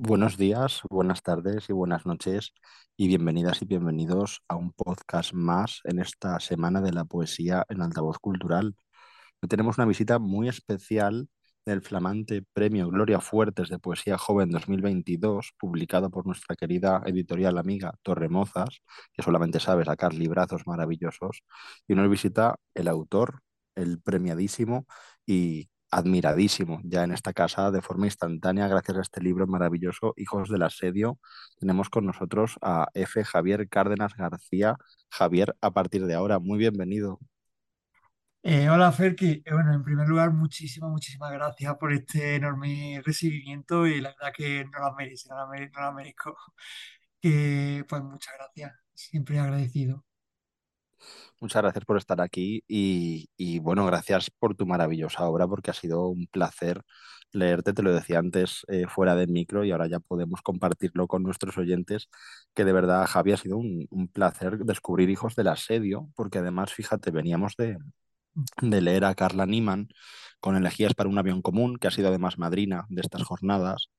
Buenos días, buenas tardes y buenas noches y bienvenidas y bienvenidos a un podcast más en esta semana de la poesía en Altavoz Cultural. Tenemos una visita muy especial del flamante Premio Gloria Fuertes de Poesía Joven 2022, publicado por nuestra querida editorial amiga Torremozas, que solamente sabe sacar librazos maravillosos. Y nos visita el autor, el premiadísimo y admiradísimo ya en esta casa de forma instantánea gracias a este libro maravilloso, Hijos del Asedio. Tenemos con nosotros a F. Javier Cárdenas García. Javier, a partir de ahora, muy bienvenido. Eh, hola Ferki, Eh, bueno, en primer lugar, muchísimas, muchísimas gracias por este enorme recibimiento y la verdad que no la merece, no la merezco. Que, pues muchas gracias, siempre agradecido. Muchas gracias por estar aquí y, y, bueno, gracias por tu maravillosa obra porque ha sido un placer leerte, te lo decía antes eh, fuera de micro y ahora ya podemos compartirlo con nuestros oyentes, que de verdad, Javi, ha sido un, un placer descubrir Hijos del Asedio porque además, fíjate, veníamos de, de leer a Carla Niman con Elegías para un avión común, que ha sido además madrina de estas jornadas.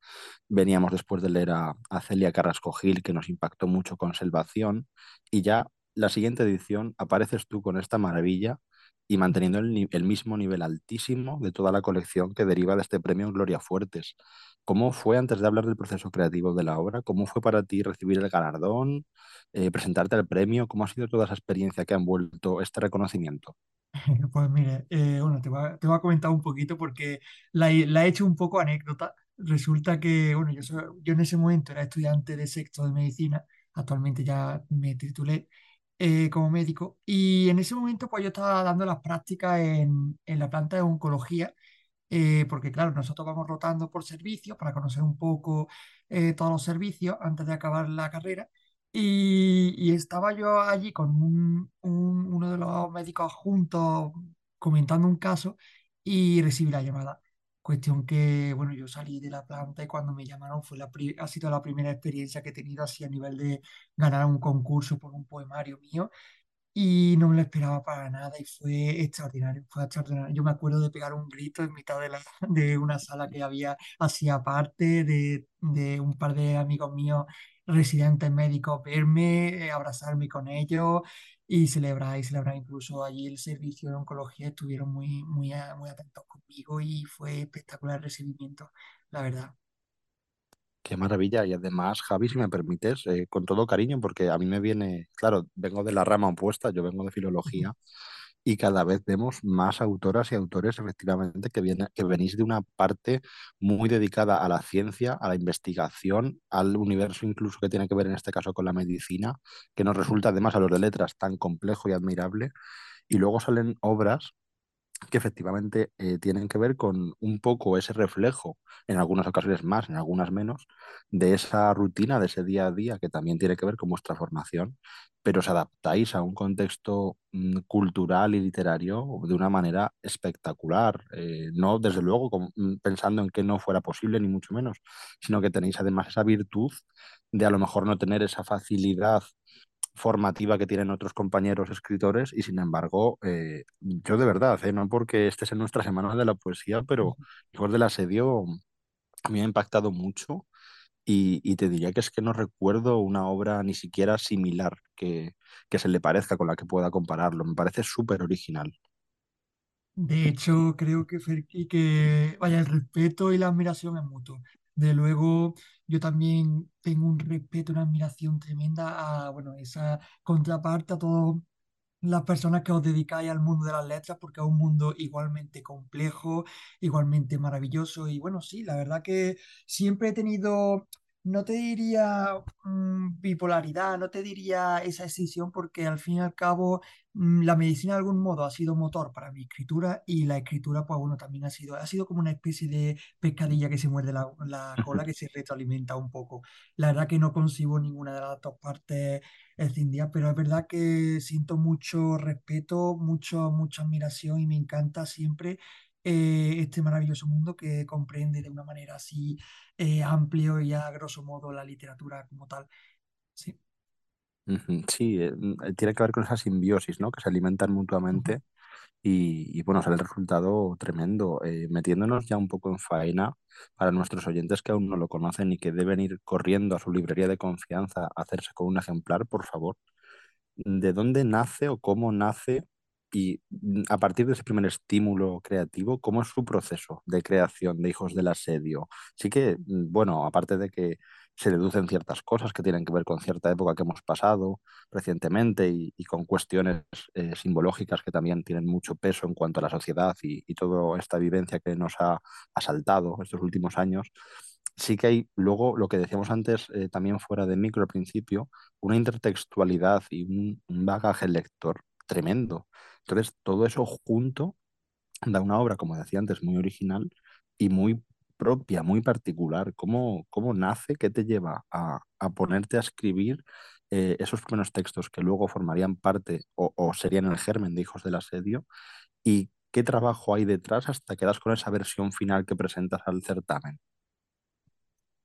Veníamos después de leer a, a Celia Carrasco Gil, que nos impactó mucho con Selvación, y ya la siguiente edición apareces tú con esta maravilla y manteniendo el, el mismo nivel altísimo de toda la colección que deriva de este premio Gloria Fuertes. ¿Cómo fue, antes de hablar del proceso creativo de la obra, cómo fue para ti recibir el galardón, eh, presentarte al premio? ¿Cómo ha sido toda esa experiencia que ha envuelto este reconocimiento? Pues mire, eh, bueno, te voy a, te voy a comentar un poquito porque la, la he hecho un poco anécdota. Resulta que, bueno, yo, soy- yo en ese momento era estudiante de sexto de medicina, actualmente ya me titulé eh, como médico, y en ese momento pues yo estaba dando las prácticas en, en la planta de oncología, eh, porque claro, nosotros vamos rotando por servicios para conocer un poco eh, todos los servicios antes de acabar la carrera. Y, y estaba yo allí con un- un- uno de los médicos adjuntos comentando un caso y recibí la llamada. Cuestión que, bueno, yo salí de la planta y cuando me llamaron fue la ha sido la primera experiencia que he tenido así a nivel de ganar un concurso por un poemario mío y no me lo esperaba para nada y fue extraordinario, fue extraordinario. Yo me acuerdo de pegar un grito en mitad de, la, de una sala que había así aparte, de, de un par de amigos míos residentes médicos verme, eh, abrazarme con ellos y celebrar, y celebrar incluso allí el servicio de oncología, estuvieron muy, muy, muy atentos conmigo y fue espectacular el recibimiento, la verdad. Qué maravilla. Y además, Javi, si me permites, eh, con todo cariño, porque a mí me viene, claro, vengo de la rama opuesta, yo vengo de filología, y cada vez vemos más autoras y autores, efectivamente, que, viene, que venís de una parte muy dedicada a la ciencia, a la investigación, al universo incluso que tiene que ver en este caso con la medicina, que nos resulta además a los de letras tan complejo y admirable. Y luego salen obras que efectivamente eh, tienen que ver con un poco ese reflejo, en algunas ocasiones más, en algunas menos, de esa rutina, de ese día a día que también tiene que ver con vuestra formación, pero os adaptáis a un contexto mm, cultural y literario de una manera espectacular, eh, no desde luego mm, pensando en que no fuera posible, ni mucho menos, sino que tenéis además esa virtud de a lo mejor no tener esa facilidad formativa que tienen otros compañeros escritores y sin embargo, eh, yo de verdad, eh, no porque estés en nuestra semana de la poesía, pero Hijos del Asedio a mí me ha impactado mucho y, y te diría que es que no recuerdo una obra ni siquiera similar que, que se le parezca con la que pueda compararlo. Me parece súper original. De hecho, creo que, Fer- y que vaya, el respeto y la admiración es mutuo. De luego, yo también tengo un respeto, una admiración tremenda a, bueno, esa contraparte, a todas las personas que os dedicáis al mundo de las letras, porque es un mundo igualmente complejo, igualmente maravilloso. Y bueno, sí, la verdad que siempre he tenido, no te diría mm, bipolaridad, no te diría esa escisión, porque al fin y al cabo mm, la medicina de algún modo ha sido motor para mi escritura y la escritura, pues bueno, también ha sido, ha sido como una especie de pescadilla que se muerde la, la cola, que se retroalimenta un poco. La verdad que no concibo ninguna de las dos partes escindidas, pero es verdad que siento mucho respeto, mucho, mucha admiración y me encanta siempre eh, este maravilloso mundo que comprende de una manera así eh, amplio y a grosso modo la literatura como tal. Sí. Sí, eh, tiene que ver con esa simbiosis, ¿no? Que se alimentan mutuamente y, y, bueno, sale el resultado tremendo. Eh, metiéndonos ya un poco en faena para nuestros oyentes que aún no lo conocen y que deben ir corriendo a su librería de confianza a hacerse con un ejemplar, por favor. ¿De dónde nace o cómo nace y mm, a partir de ese primer estímulo creativo, ¿cómo es su proceso de creación de Hijos del Asedio? Sí que, mm, bueno, aparte de que se deducen ciertas cosas que tienen que ver con cierta época que hemos pasado recientemente y, y con cuestiones eh, simbológicas que también tienen mucho peso en cuanto a la sociedad y, y toda esta vivencia que nos ha asaltado estos últimos años, sí que hay luego lo que decíamos antes, eh, también fuera de micro al principio, una intertextualidad y un, un bagaje lector tremendo. Entonces, todo eso junto da una obra, como decía antes, muy original y muy propia, muy particular. ¿Cómo, cómo nace? ¿Qué te lleva a, a ponerte a escribir eh, esos primeros textos que luego formarían parte o, o, serían el germen de Hijos del Asedio? ¿Y qué trabajo hay detrás hasta que das con esa versión final que presentas al certamen?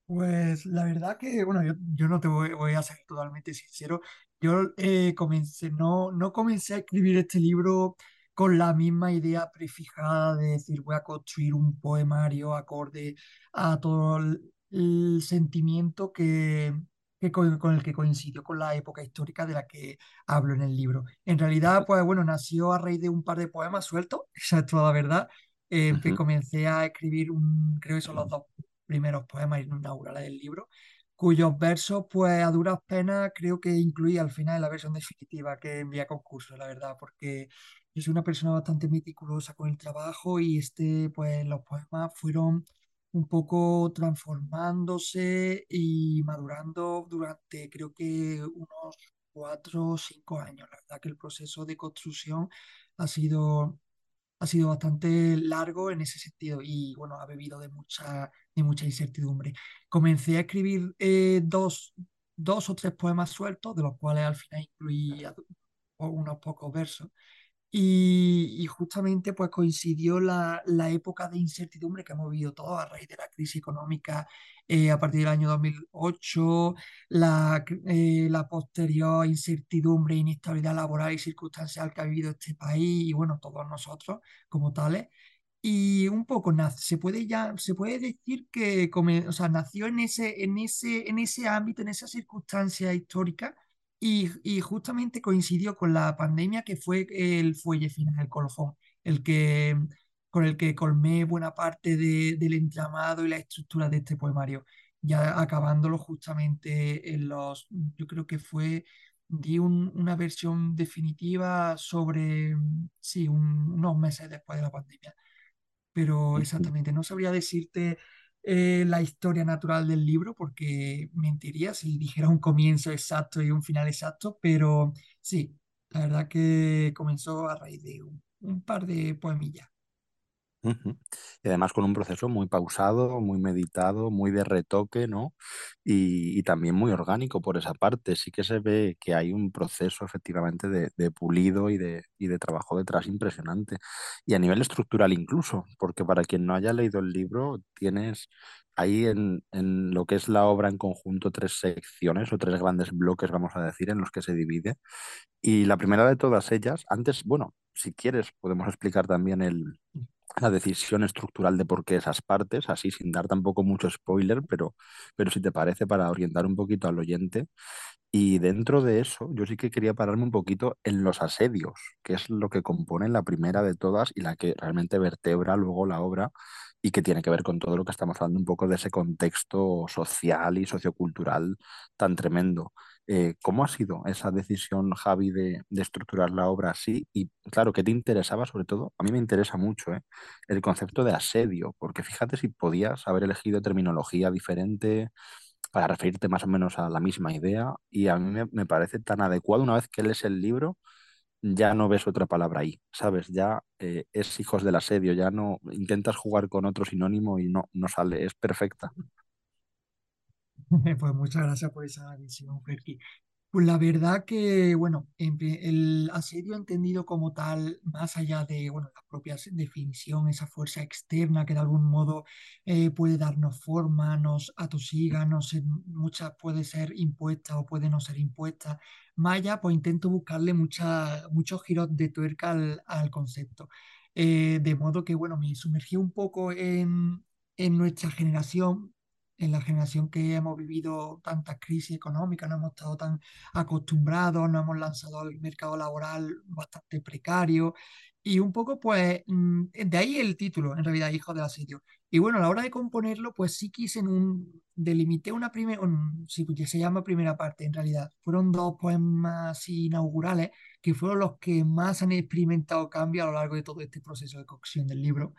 Pues la verdad que, bueno, yo, yo no te voy, voy a ser totalmente sincero. Yo eh, comencé, no, no comencé a escribir este libro con la misma idea prefijada de decir voy a construir un poemario acorde a todo el, el sentimiento que, que con, con el que coincidió con la época histórica de la que hablo en el libro. En realidad, pues bueno, nació a raíz de un par de poemas sueltos, esa es toda la verdad. Eh, Uh que -huh. comencé a escribir un, creo que son los dos primeros poemas inaugurales del libro, cuyos versos, pues a duras penas, creo que incluí al final la versión definitiva que envié a concurso, la verdad, porque yo soy una persona bastante meticulosa con el trabajo y este, pues los poemas fueron un poco transformándose y madurando durante creo que unos cuatro o cinco años. La verdad que el proceso de construcción ha sido ha sido bastante largo en ese sentido y bueno, ha bebido de mucha, de mucha incertidumbre. Comencé a escribir eh, dos, dos o tres poemas sueltos, de los cuales al final incluí unos pocos versos. Y, y, justamente pues coincidió la, la, época de incertidumbre que hemos vivido todos a raíz de la crisis económica eh, a partir del año 2008, la, eh, la posterior incertidumbre, inestabilidad laboral y circunstancial que ha vivido este país y bueno, todos nosotros como tales. Y un poco se puede ya, se puede decir que come, o sea, nació en ese, en, ese, en ese ámbito, en esa circunstancia histórica y, y, justamente coincidió con la pandemia que fue el fuelle final, el colofón, el que, con el que colmé buena parte de, del entramado y la estructura de este poemario, ya acabándolo justamente en los, yo creo que fue, di un, una versión definitiva sobre, sí, un, unos meses después de la pandemia. Pero exactamente, no sabría decirte eh, la historia natural del libro, porque mentiría si dijera un comienzo exacto y un final exacto, pero sí, la verdad que comenzó a raíz de un, un par de poemillas. Y además con un proceso muy pausado, muy meditado, muy de retoque, ¿no? Y, y, también muy orgánico por esa parte. Sí que se ve que hay un proceso efectivamente de, de pulido y de, y de, trabajo detrás impresionante. Y a nivel estructural incluso, porque para quien no haya leído el libro, tienes ahí en, en lo que es la obra en conjunto tres secciones o tres grandes bloques, vamos a decir, en los que se divide. Y la primera de todas ellas, antes, bueno, si quieres, podemos explicar también el la decisión estructural de por qué esas partes, así sin dar tampoco mucho spoiler, pero, pero si te parece para orientar un poquito al oyente. Y dentro de eso, yo sí que quería pararme un poquito en los asedios, que es lo que compone la primera de todas y la que realmente vertebra luego la obra y que tiene que ver con todo lo que estamos hablando un poco de ese contexto social y sociocultural tan tremendo. Eh, ¿Cómo ha sido esa decisión, Javi, de, de, estructurar la obra así? Y claro, ¿qué te interesaba sobre todo? A mí me interesa mucho ¿eh? el concepto de asedio, porque fíjate si podías haber elegido terminología diferente para referirte más o menos a la misma idea y a mí me, me parece tan adecuado una vez que lees el libro ya no ves otra palabra ahí, ¿sabes? Ya eh, es hijos del asedio, ya no intentas jugar con otro sinónimo y no, no sale, es perfecta. Pues muchas gracias por esa visión, Ferki. Pues la verdad que, bueno, el asedio entendido como tal, más allá de, bueno, la propia definición, esa fuerza externa que de algún modo eh, puede darnos forma, nos atosiga, nos, muchas puede ser impuesta o puede no ser impuesta. Más allá, pues intento buscarle muchos giros de tuerca al, al concepto. Eh, de modo que, bueno, me sumergí un poco en, en nuestra generación, en la generación que hemos vivido tantas crisis económicas, no hemos estado tan acostumbrados, nos hemos lanzado al mercado laboral bastante precario y un poco pues mm, de ahí el título, en realidad, Hijo del Asedio. Y bueno, a la hora de componerlo, pues sí quise en un, delimité una primera, sí, pues, se llama primera parte en realidad. Fueron dos poemas inaugurales que fueron los que más han experimentado cambio a lo largo de todo este proceso de cocción del libro.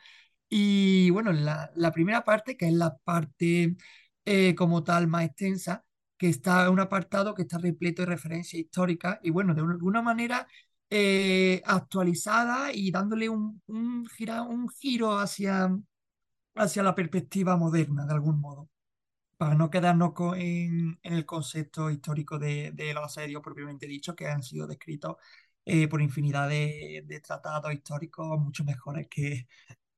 Y bueno, la, la primera parte, que es la parte eh, como tal más extensa, que está un apartado que está repleto de referencias históricas y bueno, de alguna manera eh, actualizada y dándole un, un, gira- un giro hacia, hacia la perspectiva moderna, de algún modo, para no quedarnos co- en, en el concepto histórico de, de los asedios propiamente dicho, que han sido descritos eh, por infinidad de, de tratados históricos mucho mejores que,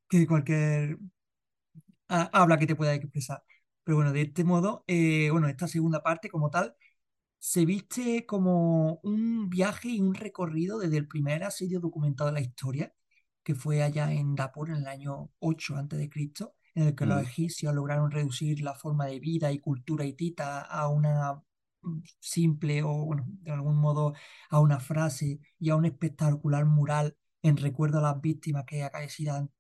que cualquier habla que te pueda expresar. Pero bueno, de este modo, eh, bueno, esta segunda parte como tal se viste como un viaje y un recorrido desde el primer asedio documentado de la historia, que fue allá en Dapur en el año 8 a.C., en el que los Mm, egipcios lograron reducir la forma de vida y cultura hitita a una simple o, bueno, de algún modo a una frase y a un espectacular mural en recuerdo a las víctimas que acaecieron,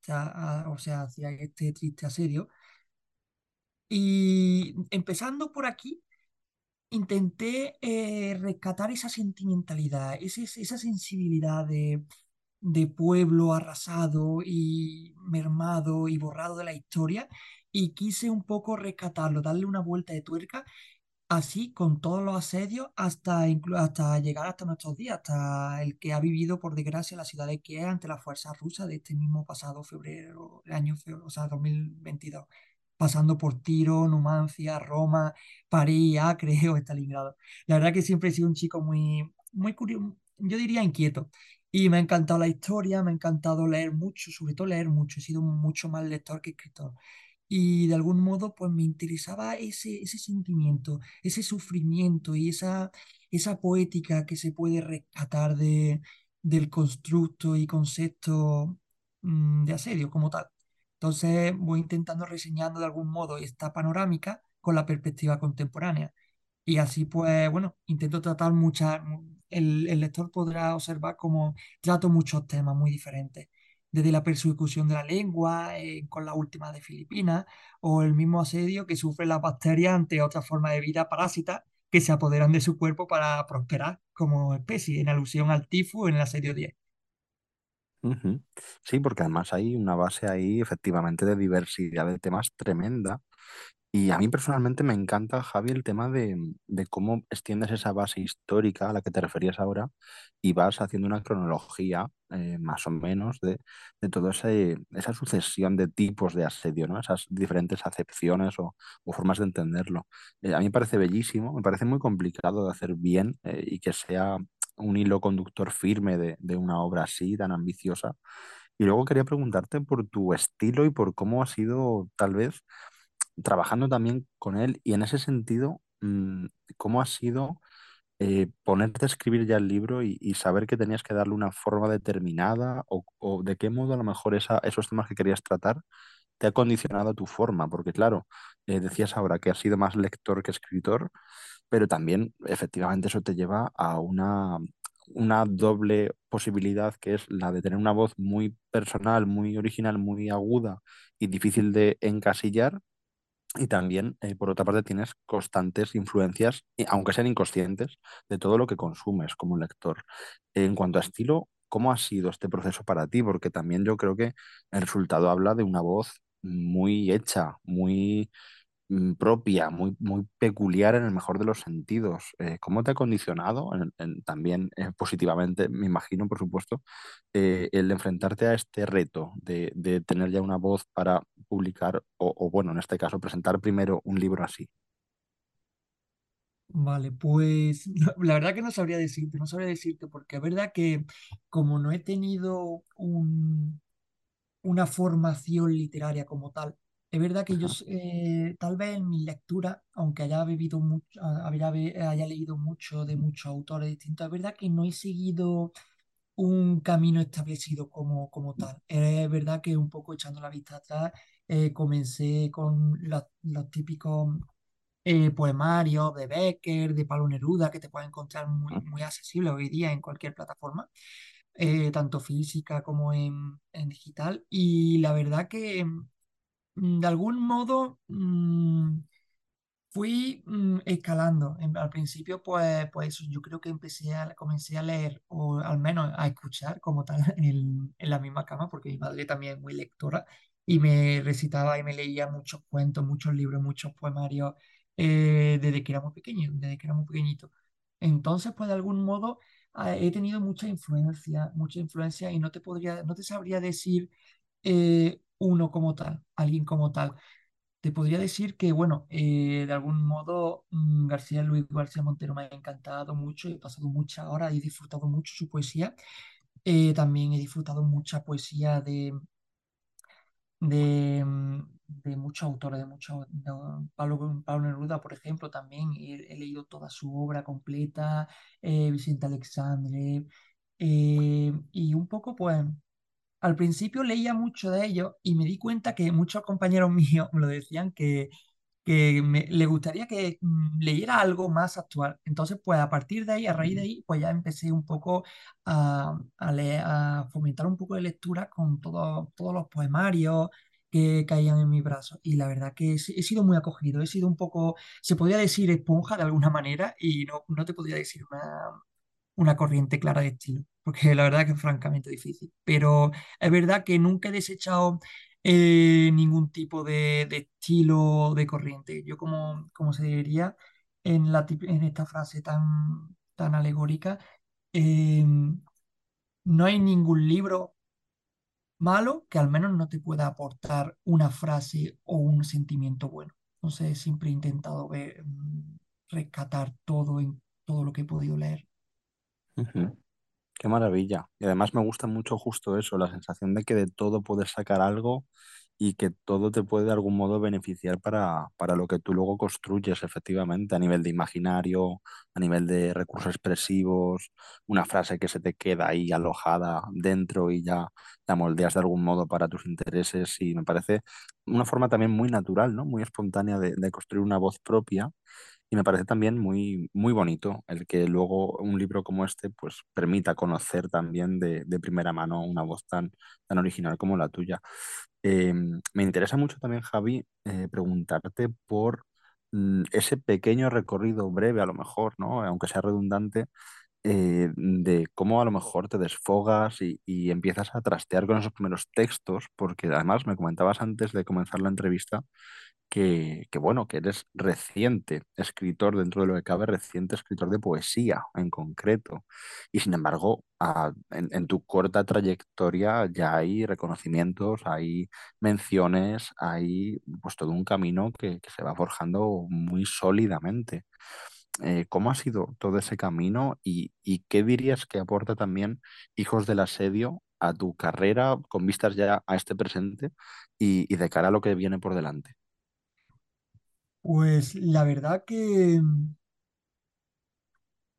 o sea, hacia este triste asedio. Y empezando por aquí, intenté eh, rescatar esa sentimentalidad, ese- esa sensibilidad de, de pueblo arrasado y mermado y borrado de la historia y quise un poco rescatarlo, darle una vuelta de tuerca, así con todos los asedios hasta, hasta llegar hasta nuestros días, hasta el que ha vivido por desgracia la ciudad de Kiev ante las fuerzas rusas de este mismo pasado febrero, el año, o sea, 2022 pasando por Tiro, Numancia, Roma, París, Acre o Stalingrado. La verdad que siempre he sido un chico muy, muy curioso, yo diría inquieto. Y me ha encantado la historia, me ha encantado leer mucho, sobre todo leer mucho. He sido mucho más lector que escritor. Y de algún modo, pues me interesaba ese, ese sentimiento, ese sufrimiento y esa, esa poética que se puede rescatar de, del constructo y concepto mm, de asedio como tal. Entonces voy intentando reseñando de algún modo esta panorámica con la perspectiva contemporánea. Y así pues, bueno, intento tratar muchas, el, el lector podrá observar cómo trato muchos temas muy diferentes, desde la persecución de la lengua, eh, con la última de Filipinas, o el mismo asedio que sufren las bacterias ante otras formas de vida parásitas que se apoderan de su cuerpo para prosperar como especie, en alusión al tifo en el asedio 10. ujú. Sí, porque además hay una base ahí efectivamente de diversidad de temas tremenda Y a mí personalmente me encanta, Javi, el tema de, de cómo extiendes esa base histórica a la que te referías ahora y vas haciendo una cronología, eh, más o menos, de, de toda esa sucesión de tipos de asedio, ¿no? Esas diferentes acepciones o, o formas de entenderlo. Eh, a mí me parece bellísimo, me parece muy complicado de hacer bien eh, y que sea un hilo conductor firme de, de una obra así, tan ambiciosa. Y luego quería preguntarte por tu estilo y por cómo ha sido, tal vez, trabajando también con él y en ese sentido, mm, ¿cómo ha sido eh, ponerte a escribir ya el libro y, saber que tenías que darle una forma determinada o, o de qué modo a lo mejor esa, esos temas que querías tratar te ha condicionado tu forma? Porque claro, eh, decías ahora que has sido más lector que escritor, pero también efectivamente eso te lleva a una... una doble posibilidad que es la de tener una voz muy personal, muy original, muy aguda y difícil de encasillar, y también, eh, por otra parte, tienes constantes influencias, y aunque sean inconscientes, de todo lo que consumes como lector. En cuanto a estilo, ¿cómo ha sido este proceso para ti? Porque también yo creo que el resultado habla de una voz muy hecha, muy propia, muy, muy peculiar en el mejor de los sentidos. Eh, ¿cómo te ha condicionado también eh, positivamente, me imagino, por supuesto, eh, el enfrentarte a este reto de, de tener ya una voz para publicar o, o, bueno, en este caso, presentar primero un libro así? Vale, pues la verdad que no sabría decirte, no sabría decirte, porque es verdad que como no he tenido un, una formación literaria como tal. Es verdad que yo, eh, tal vez en mi lectura, aunque haya vivido mucho, haya, haya leído mucho de muchos autores distintos, es verdad que no he seguido un camino establecido como, como tal. Es verdad que un poco echando la vista atrás, eh, comencé con los, los típicos eh, poemarios de Becker, de Pablo Neruda, que te puedes encontrar muy, muy accesible hoy día en cualquier plataforma eh, tanto física como en, en digital. Y la verdad que mm, de algún modo mm, fui mm, escalando. Al principio, pues, pues yo creo que empecé a, comencé a leer, o al menos a escuchar como tal en, en la misma cama, porque mi madre también es muy lectora y me recitaba y me leía muchos cuentos, muchos libros, muchos poemarios eh, desde que era muy pequeño, desde que era muy pequeñito. Entonces, pues de algún modo ah, he tenido mucha influencia, mucha influencia y no te podría, no te sabría decir eh, uno como tal, alguien como tal. Te podría decir que, bueno, eh, de algún modo mm, García Luis García Montero me ha encantado mucho, he pasado muchas horas, he disfrutado mucho su poesía. Eh, también he disfrutado mucha poesía de, de, mm, de muchos autores, de muchos, de Pablo, Pablo Neruda, por ejemplo, también he, he leído toda su obra completa, eh, Vicente Alexandre, eh, y un poco, pues, al principio leía mucho de ellos y me di cuenta que muchos compañeros míos me lo decían que que me, le gustaría que mm, leyera algo más actual. Entonces, pues a partir de ahí, a raíz de ahí, pues ya empecé un poco a, a, leer- a fomentar un poco de lectura con todo- todos los poemarios que caían en mis brazos. Y la verdad que he, he sido muy acogido, he sido un poco, se podría decir esponja de alguna manera y no, no te podría decir una, una corriente clara de estilo, porque la verdad que es francamente difícil. Pero es verdad que nunca he desechado eh, ningún tipo de, de estilo de corriente. Yo como, como se diría en, la, en esta frase tan, tan alegórica, eh, no hay ningún libro malo que al menos no te pueda aportar una frase o un sentimiento bueno. Entonces siempre he intentado ver, mm, rescatar todo en todo lo que he podido leer. Qué maravilla. Y además me gusta mucho justo eso, la sensación de que de todo puedes sacar algo y que todo te puede de algún modo beneficiar para, para lo que tú luego construyes efectivamente a nivel de imaginario, a nivel de recursos expresivos, una frase que se te queda ahí alojada dentro y ya la moldeas de algún modo para tus intereses y me parece una forma también muy natural, ¿no? Muy espontánea de, de construir una voz propia y me parece también muy, muy bonito el que luego un libro como este pues permita conocer también de, de primera mano una voz tan, tan original como la tuya. Eh, me interesa mucho también, Javi, eh, preguntarte por mm, ese pequeño recorrido breve, a lo mejor, ¿no? Aunque sea redundante, eh, de cómo a lo mejor te desfogas y, y empiezas a trastear con esos primeros textos, porque además me comentabas antes de comenzar la entrevista que, que, bueno, que eres reciente escritor dentro de lo que cabe, reciente escritor de poesía en concreto. Y sin embargo, a- en, en tu corta trayectoria ya hay reconocimientos, hay menciones, hay pues todo un camino que, que se va forjando muy sólidamente. Eh, ¿cómo ha sido todo ese camino y, y qué dirías que aporta también Hijos del Asedio a tu carrera con vistas ya a este presente y, y de cara a lo que viene por delante? Pues la verdad que,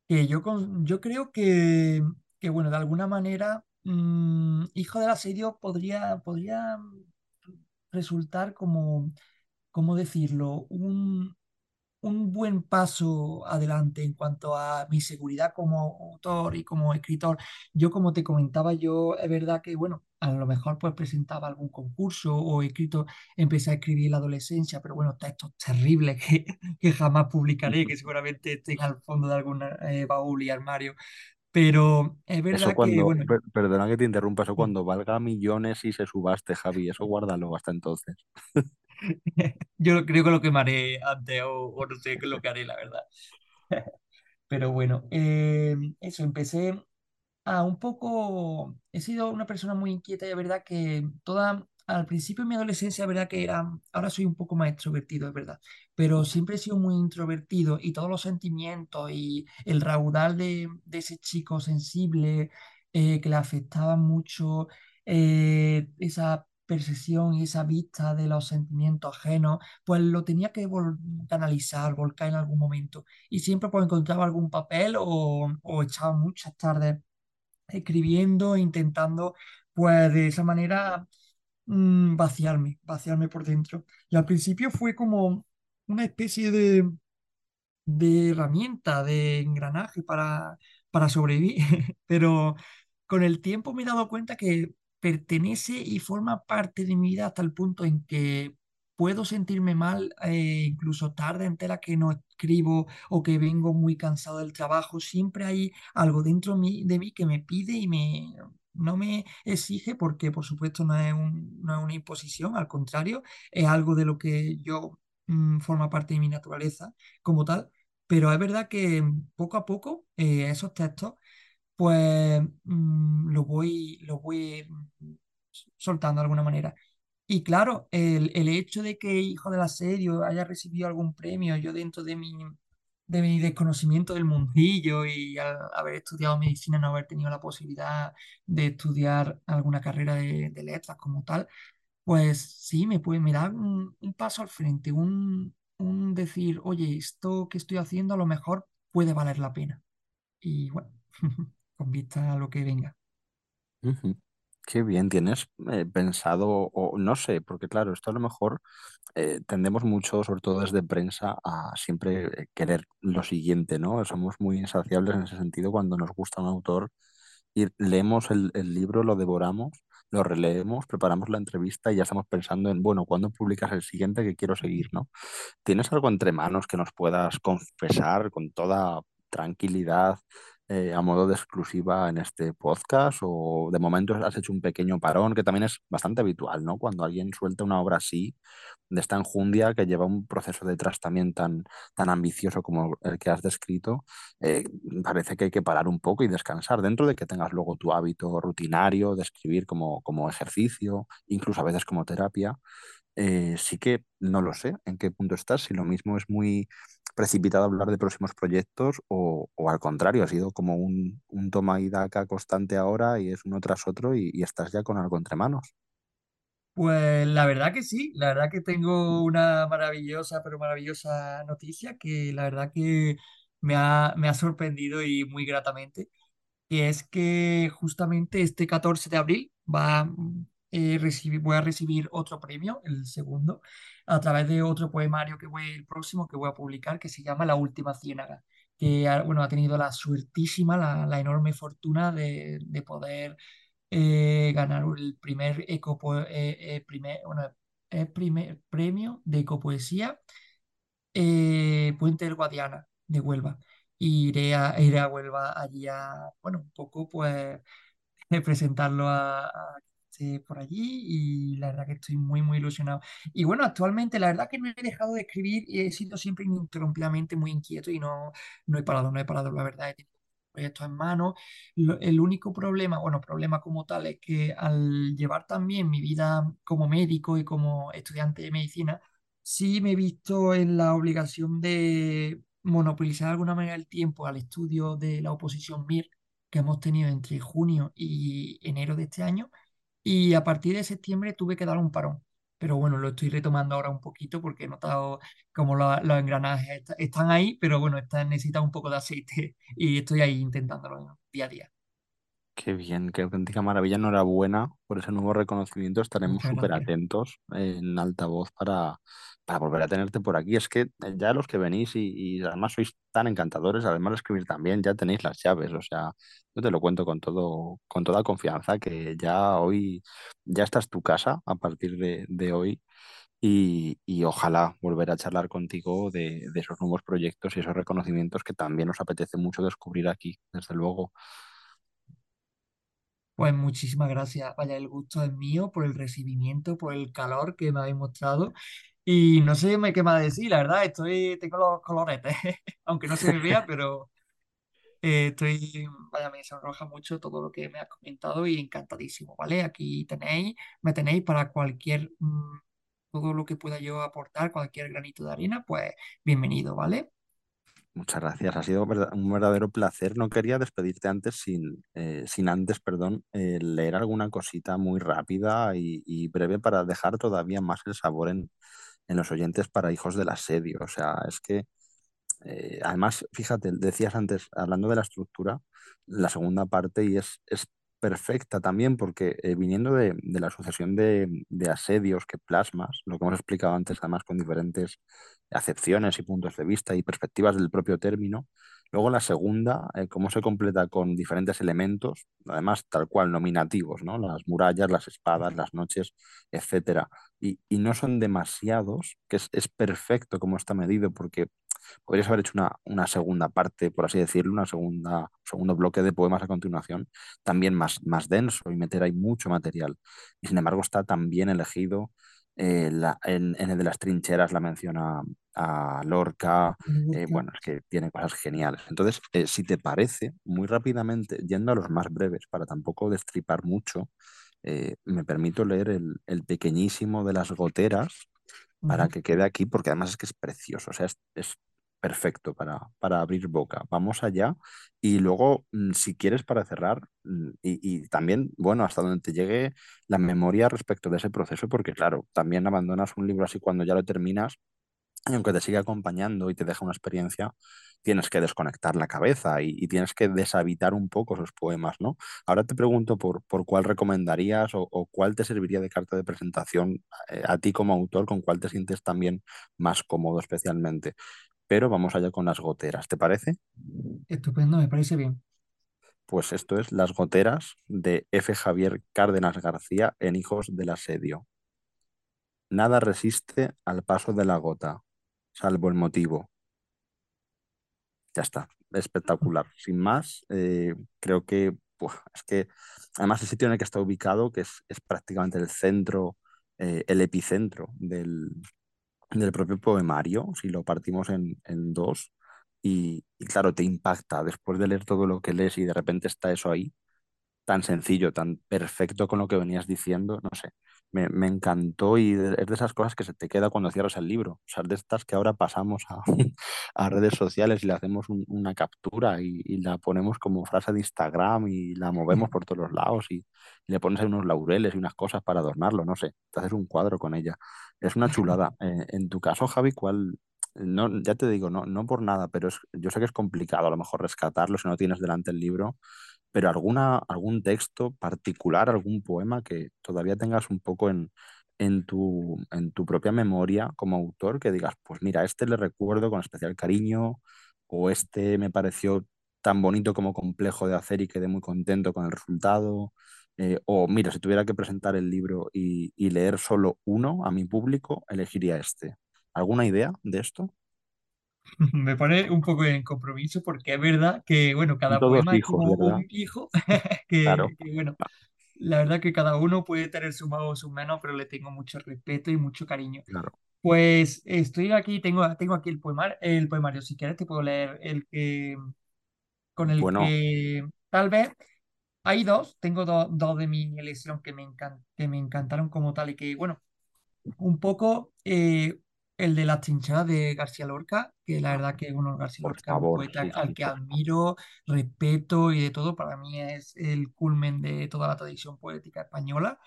que yo, con- yo creo que, que, bueno, de alguna manera, mm, Hijo del Asedio podría, podría resultar como, ¿cómo decirlo? Un, buen paso adelante en cuanto a mi seguridad como autor y como escritor. Yo, como te comentaba, yo es verdad que, bueno, a lo mejor pues presentaba algún concurso o he escrito, empecé a escribir en la adolescencia, pero bueno, textos terribles que, que jamás publicaré, que seguramente estén al fondo de algún eh, baúl y armario. Pero es Eso verdad que, cuando, bueno, per- perdona que te interrumpa, eso cuando valga millones y se subaste, Javi, eso guárdalo hasta entonces. yo creo que lo quemaré antes o, o no sé qué lo que haré, la verdad. Pero bueno, eh, eso, empecé Ah, un poco, he sido una persona muy inquieta y es verdad que toda, al principio de mi adolescencia, es verdad que era, ahora soy un poco más extrovertido, es verdad, pero siempre he sido muy introvertido y todos los sentimientos y el raudal de, de ese chico sensible eh, que le afectaba mucho eh, esa percepción y esa vista de los sentimientos ajenos, pues lo tenía que vol- canalizar, volcar en algún momento. Y siempre pues encontraba algún papel o, o echaba muchas tardes escribiendo, intentando pues de esa manera mm, vaciarme, vaciarme por dentro. Y al principio fue como una especie de, de herramienta, de engranaje para, para sobrevivir, pero con el tiempo me he dado cuenta que pertenece y forma parte de mi vida hasta el punto en que puedo sentirme mal, eh, incluso tarde entera que no escribo o que vengo muy cansado del trabajo, siempre hay algo dentro de mí que me pide y me... No me exige porque, por supuesto, no es un- no es una imposición, al contrario, es algo de lo que yo mm, forma parte de mi naturaleza como tal. Pero es verdad que poco a poco eh, esos textos, pues mm, los voy, los voy mm, soltando de alguna manera. Y claro, el, el hecho de que Hijo del Asedio haya recibido algún premio, yo dentro de mi, de mi desconocimiento del mundillo y al haber estudiado medicina, no haber tenido la posibilidad de estudiar alguna carrera de, de letras como tal, pues sí, me puede, me da un, un paso al frente, un, un decir, oye, esto que estoy haciendo a lo mejor puede valer la pena. Y bueno, con vista a lo que venga. Qué bien, tienes eh, pensado, o no sé, porque claro, esto a lo mejor eh, tendemos mucho, sobre todo desde prensa, a siempre eh, querer lo siguiente, ¿no? Somos muy insaciables en ese sentido cuando nos gusta un autor y leemos el, el libro, lo devoramos, lo releemos, preparamos la entrevista y ya estamos pensando en, bueno, ¿cuándo publicas el siguiente que quiero seguir, ¿no? ¿Tienes algo entre manos que nos puedas confesar con toda tranquilidad eh, a modo de exclusiva en este podcast? ¿O de momento has hecho un pequeño parón, que también es bastante habitual, ¿no? Cuando alguien suelta una obra así, de esta enjundia, que lleva un proceso detrás también tan, tan ambicioso como el que has descrito, eh, parece que hay que parar un poco y descansar, dentro de que tengas luego tu hábito rutinario de escribir como, como ejercicio, incluso a veces como terapia eh, sí que no lo sé en qué punto estás, si lo mismo es muy precipitado hablar de próximos proyectos o, o al contrario, ha sido como un, un toma y daca constante ahora y es uno tras otro y, y estás ya con algo entre manos. Pues la verdad que sí, la verdad que tengo una maravillosa, pero maravillosa noticia que la verdad que me ha, me ha sorprendido y muy gratamente. que es que justamente este 14 de abril va, mm, eh, voy a recibir otro premio, el segundo, a través de otro poemario que voy, el próximo que voy a publicar, que se llama La Última Ciénaga, que ha, bueno, ha tenido la suertísima, la, enorme fortuna de, de poder eh, ganar el primer, ecopo, eh, eh, primer, bueno, primer premio de ecopoesía Puente del Guadiana de Huelva. Y iré a, iré a Huelva allí a, bueno, un poco pues presentarlo a, esté por allí y la verdad que estoy muy, muy ilusionado. Y bueno, actualmente la verdad que no he dejado de escribir y he sido siempre ininterrumpidamente muy inquieto y no, no he parado, no he parado, la verdad. He tenido proyectos en mano. Lo- el único problema, bueno, problema como tal, es que al llevar también mi vida como médico y como estudiante de medicina, sí me he visto en la obligación de monopolizar de alguna manera el tiempo al estudio de la oposición MIR que hemos tenido entre junio y enero de este año. Y a partir de septiembre tuve que dar un parón. Pero bueno, lo estoy retomando ahora un poquito porque he notado como lo- los engranajes est- están ahí, pero bueno, están, necesitan un poco de aceite y estoy ahí intentándolo día a día. Qué bien, qué auténtica maravilla. Enhorabuena por ese nuevo reconocimiento. Estaremos súper atentos en altavoz para, para volver a tenerte por aquí. Es que eh, ya los que venís y, y además sois tan encantadores, además de escribir también, ya tenéis las llaves. O sea, yo te lo cuento con todo, con toda confianza que ya hoy, ya esta es tu casa a partir de, de hoy. Y, y ojalá volver a charlar contigo de, de esos nuevos proyectos y esos reconocimientos que también nos apetece mucho descubrir aquí, desde luego. Pues muchísimas gracias. Vaya, el gusto es mío por el recibimiento, por el calor que me habéis mostrado. Y no sé me- qué más decir, la verdad, estoy, tengo los coloretes, aunque no se me vea, pero eh, estoy, vaya, me sonroja mucho todo lo que me has comentado y encantadísimo, ¿vale? Aquí tenéis, me tenéis para cualquier, mm, todo lo que pueda yo aportar, cualquier granito de arena, pues bienvenido, ¿vale? Muchas gracias, ha sido un verdadero placer. No quería despedirte antes sin, eh, sin antes, perdón, eh, leer alguna cosita muy rápida y, y breve para dejar todavía más el sabor en, en los oyentes para hijos del asedio. O sea, es que eh, además, fíjate, decías antes, hablando de la estructura, la segunda parte y es, es perfecta también porque eh, viniendo de, de la sucesión de, de asedios que plasmas, lo que hemos explicado antes, además con diferentes acepciones y puntos de vista y perspectivas del propio término, luego la segunda, eh, cómo se completa con diferentes elementos, además tal cual nominativos, ¿no? Las murallas, las espadas, las noches, etcétera. Y, y no son demasiados, que es, es perfecto como está medido porque podrías haber hecho una, una segunda parte, por así decirlo, una segunda, segundo bloque de poemas a continuación, también más, más denso y meter ahí mucho material. Y sin embargo está tan bien elegido. Eh, la- en, en el de las trincheras la menciona a Lorca, eh, bueno, es que tiene cosas geniales. Entonces, eh, si te parece, muy rápidamente, yendo a los más breves, para tampoco destripar mucho, me permito leer el, el pequeñísimo de las goteras para que quede aquí, porque además es que es precioso, o sea, es, es perfecto para, para abrir boca. Vamos allá y luego, mm, si quieres, para cerrar, mm, y, también, bueno, hasta donde te llegue la memoria respecto de ese proceso, porque claro, también abandonas un libro así cuando ya lo terminas y aunque te sigue acompañando y te deja una experiencia, tienes que desconectar la cabeza y, tienes que deshabitar un poco esos poemas, ¿no? Ahora te pregunto por, por cuál recomendarías o, cuál te serviría de carta de presentación eh, a ti como autor, con cuál te sientes también más cómodo especialmente. Pero vamos allá con las goteras, ¿te parece? Estupendo, me parece bien. Pues esto es Las goteras de F. Javier Cárdenas García en Hijos del Asedio. Nada resiste al paso de la gota, salvo el motivo Ya está, espectacular. Sin más, eh, creo que buah, es que además el sitio en el que está ubicado, que es, es prácticamente el centro, eh, el epicentro del, del propio poemario, si lo partimos en, en dos, y, y claro, te impacta después de leer todo lo que lees y de repente está eso ahí tan sencillo, tan perfecto con lo que venías diciendo, no sé, me, me encantó y es de esas cosas que se te queda cuando cierras el libro, o sea, de estas que ahora pasamos a, a redes sociales y le hacemos un- una captura y, y la ponemos como frase de Instagram y la movemos por todos los lados y, y le pones ahí unos laureles y unas cosas para adornarlo, no sé, te haces un cuadro con ella. Es una chulada. Eh, en tu caso, Javi, ¿cuál... No, ya te digo, no, no por nada, pero es, yo sé que es complicado a lo mejor rescatarlo si no tienes delante el libro, pero alguna, algún texto particular, algún poema que todavía tengas un poco en, en tu, en tu propia memoria como autor, que digas, pues mira, este le recuerdo con especial cariño, o este me pareció tan bonito como complejo de hacer y quedé muy contento con el resultado. eh, o mira, si tuviera que presentar el libro y, y leer solo uno a mi público, elegiría este. ¿Alguna idea de esto? Me pone un poco en compromiso porque es verdad que, bueno, cada todos poema es hijos, como ¿verdad? un hijo, que, Claro, que, bueno, la verdad que cada uno puede tener su más o su menos, pero le tengo mucho respeto y mucho cariño. claro. Pues estoy aquí, tengo, tengo aquí el poemario, el poemario, si quieres te puedo leer el que, con el Bueno, que tal vez hay dos, tengo do- dos de mi elección que me encan- que me encantaron como tal y que, bueno, un poco eh, el de las trincheras de García Lorca, que la verdad que bueno, García por Lorca es un favor, poeta sí, al que favor. admiro, respeto y de todo. Para mí es el culmen de toda la tradición poética española.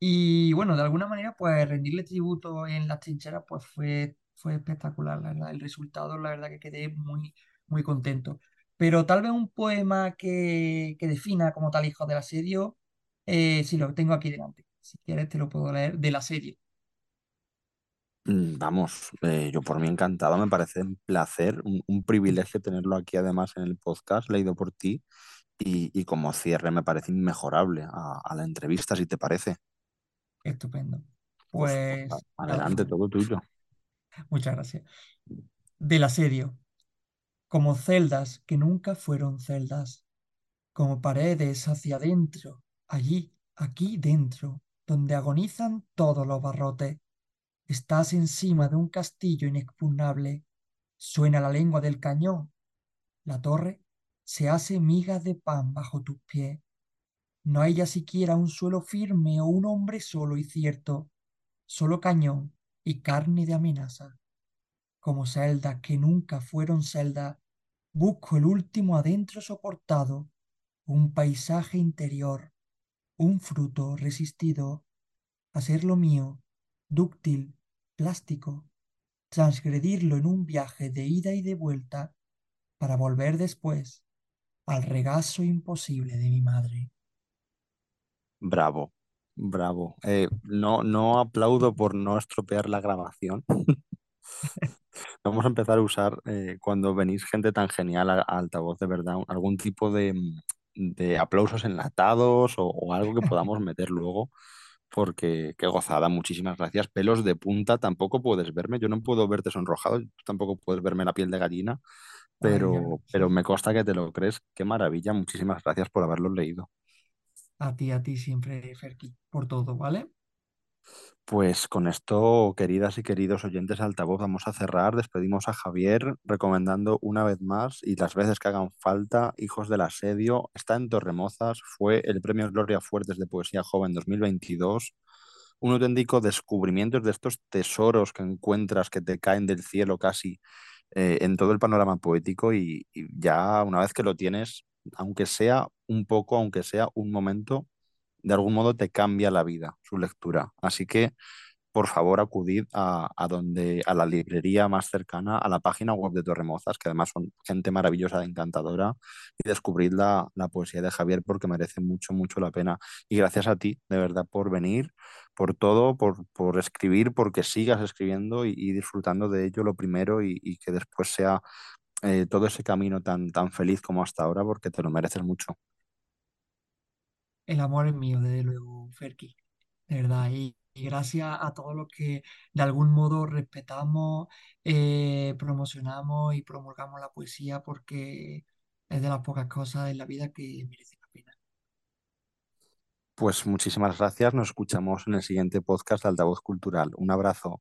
Y bueno, de alguna manera, pues rendirle tributo en las trincheras, pues fue, fue espectacular, la verdad. El resultado, la verdad que quedé muy, muy contento. Pero tal vez un poema que, que defina como tal Hijo del Asedio, eh, sí lo tengo aquí delante. Si quieres, te lo puedo leer del asedio. Mm, Vamos, eh, yo por mí encantado, me parece un placer, un, un privilegio tenerlo aquí además en el podcast, leído por ti, y, y como cierre me parece inmejorable a, a la entrevista, si te parece. Estupendo. Pues, pues, adelante, todo tuyo. muchas gracias. Del asedio, como celdas que nunca fueron celdas, como paredes hacia adentro, allí, aquí dentro, donde agonizan todos los barrotes. Estás encima de un castillo inexpugnable. Suena la lengua del cañón. La torre se hace migas de pan bajo tus pies. No hay ya siquiera un suelo firme o un hombre solo y cierto, solo cañón y carne de amenaza. Como celdas que nunca fueron celdas, busco el último adentro soportado, un paisaje interior, un fruto resistido, hacer lo mío, dúctil, plástico, transgredirlo en un viaje de ida y de vuelta para volver después al regazo imposible de mi madre. Bravo, bravo. Eh, no, no aplaudo por no estropear la grabación. Vamos a empezar a usar eh, cuando venís gente tan genial a, altavoz, de verdad, algún tipo de, de aplausos enlatados o algo que podamos meter luego, porque qué gozada, muchísimas gracias. Pelos de punta, tampoco puedes verme, yo no puedo verte sonrojado, tampoco puedes verme la piel de gallina, Ay, pero, pero me consta que te lo crees. Qué maravilla, muchísimas gracias por haberlo leído. A ti, a ti siempre, Ferki, por todo, ¿vale? Pues con esto, queridas y queridos oyentes de Altavoz, vamos a cerrar. Despedimos a Javier recomendando una vez más y las veces que hagan falta, Hijos del Asedio. Está en Torremozas, fue el Premio Gloria Fuertes de Poesía Joven 2022. Un auténtico descubrimiento de estos tesoros que encuentras que te caen del cielo casi eh, en todo el panorama poético y, y ya una vez que lo tienes, aunque sea un poco, aunque sea un momento, de algún modo te cambia la vida su lectura. Así que, por favor, acudid a, a donde, a la librería más cercana, a la página web de Torremozas, que además son gente maravillosa, encantadora, y descubrid la, la poesía de Javier porque merece mucho, mucho la pena. Y gracias a ti, de verdad, por venir, por todo, por, por escribir, porque sigas escribiendo y, disfrutando de ello lo primero y, y que después sea eh, todo ese camino tan, tan feliz como hasta ahora, porque te lo mereces mucho. El amor es mío, desde luego, Ferki, de verdad. Y, gracias a todos los que de algún modo respetamos, eh, promocionamos y promulgamos la poesía porque es de las pocas cosas en la vida que merecen la pena. Pues muchísimas gracias. Nos escuchamos en el siguiente podcast de Altavoz Cultural. Un abrazo.